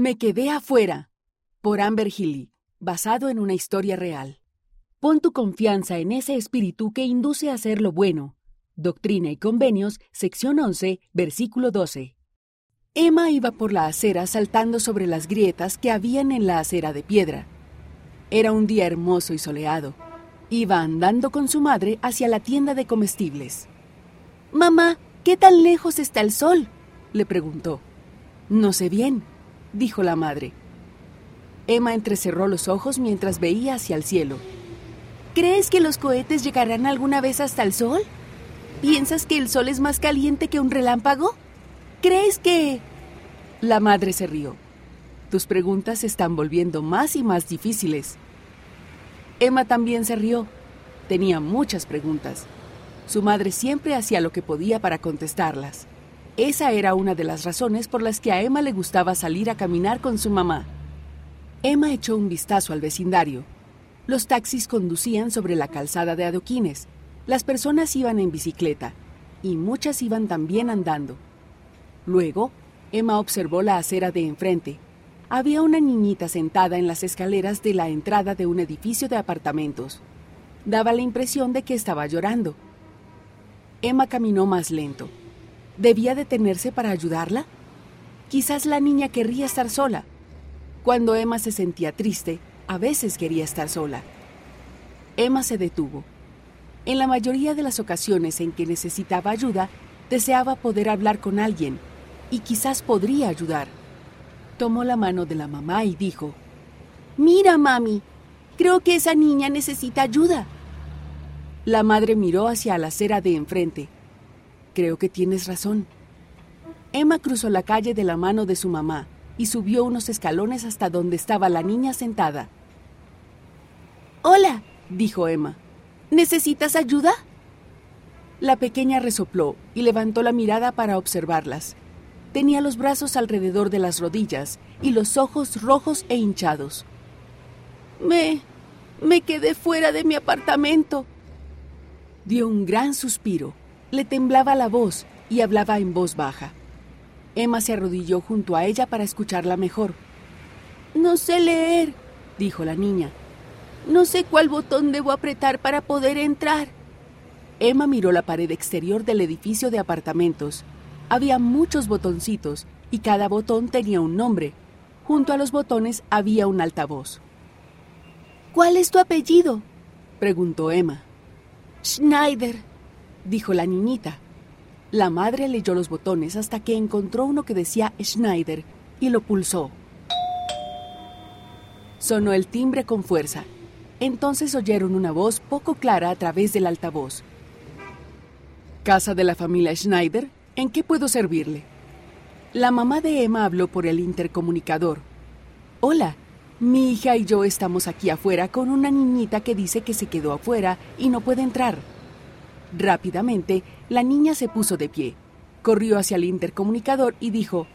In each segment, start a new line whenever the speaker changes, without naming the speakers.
Me quedé afuera. Por Amber Healy, basado en una historia real. Pon tu confianza en ese espíritu que induce a hacer lo bueno. Doctrina y Convenios, sección 11, versículo 12. Emma iba por la acera saltando sobre las grietas que habían en la acera de piedra. Era un día hermoso y soleado. Iba andando con su madre hacia la tienda de comestibles. Mamá, ¿qué tan lejos está el sol? le preguntó. No sé bien, dijo la madre. Emma entrecerró los ojos mientras veía hacia el cielo. ¿Crees que los cohetes llegarán alguna vez hasta el sol? ¿Piensas que el sol es más caliente que un relámpago? ¿Crees que... La madre se rió. Tus preguntas se están volviendo más y más difíciles. Emma también se rió. Tenía muchas preguntas. Su madre siempre hacía lo que podía para contestarlas. Esa era una de las razones por las que a Emma le gustaba salir a caminar con su mamá. Emma echó un vistazo al vecindario. Los taxis conducían sobre la calzada de adoquines. Las personas iban en bicicleta y muchas iban también andando. Luego, Emma observó la acera de enfrente. Había una niñita sentada en las escaleras de la entrada de un edificio de apartamentos. Daba la impresión de que estaba llorando. Emma caminó más lento. ¿Debía detenerse para ayudarla? Quizás la niña querría estar sola. Cuando Emma se sentía triste, a veces quería estar sola. Emma se detuvo. En la mayoría de las ocasiones en que necesitaba ayuda, deseaba poder hablar con alguien y quizás podría ayudar. Tomó la mano de la mamá y dijo, Mira, mami, creo que esa niña necesita ayuda. La madre miró hacia la acera de enfrente. Creo que tienes razón. Emma cruzó la calle de la mano de su mamá y subió unos escalones hasta donde estaba la niña sentada. Hola, dijo Emma. ¿Necesitas ayuda? La pequeña resopló y levantó la mirada para observarlas. Tenía los brazos alrededor de las rodillas y los ojos rojos e hinchados. Me... me quedé fuera de mi apartamento. Dio un gran suspiro. Le temblaba la voz y hablaba en voz baja. Emma se arrodilló junto a ella para escucharla mejor. No sé leer, dijo la niña. No sé cuál botón debo apretar para poder entrar. Emma miró la pared exterior del edificio de apartamentos. Había muchos botoncitos y cada botón tenía un nombre. Junto a los botones había un altavoz. ¿Cuál es tu apellido? preguntó Emma. Schneider, dijo la niñita. La madre leyó los botones hasta que encontró uno que decía Schneider y lo pulsó. Sonó el timbre con fuerza. Entonces oyeron una voz poco clara a través del altavoz. ¿Casa de la familia Schneider? ¿En qué puedo servirle? La mamá de Emma habló por el intercomunicador. Hola, mi hija y yo estamos aquí afuera con una niñita que dice que se quedó afuera y no puede entrar. Rápidamente, la niña se puso de pie, corrió hacia el intercomunicador y dijo,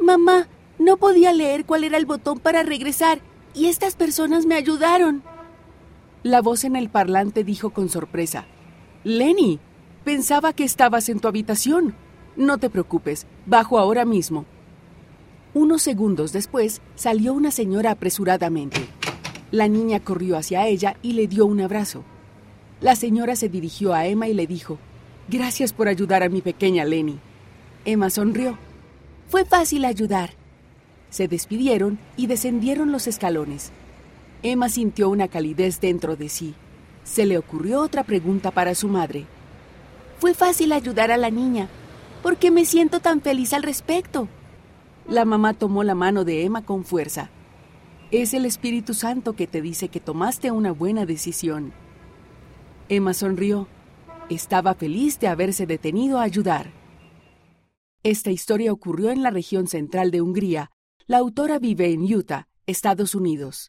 Mamá, no podía leer cuál era el botón para regresar y estas personas me ayudaron. La voz en el parlante dijo con sorpresa, Lenny, pensaba que estabas en tu habitación. No te preocupes, bajo ahora mismo. Unos segundos después salió una señora apresuradamente. La niña corrió hacia ella y le dio un abrazo. La señora se dirigió a Emma y le dijo, Gracias por ayudar a mi pequeña Lenny. Emma sonrió. Fue fácil ayudar. Se despidieron y descendieron los escalones. Emma sintió una calidez dentro de sí. Se le ocurrió otra pregunta para su madre. Fue fácil ayudar a la niña. ¿Por qué me siento tan feliz al respecto? La mamá tomó la mano de Emma con fuerza. Es el Espíritu Santo que te dice que tomaste una buena decisión. Emma sonrió. Estaba feliz de haberse detenido a ayudar. Esta historia ocurrió en la región central de Hungría. La autora vive en Utah, Estados Unidos.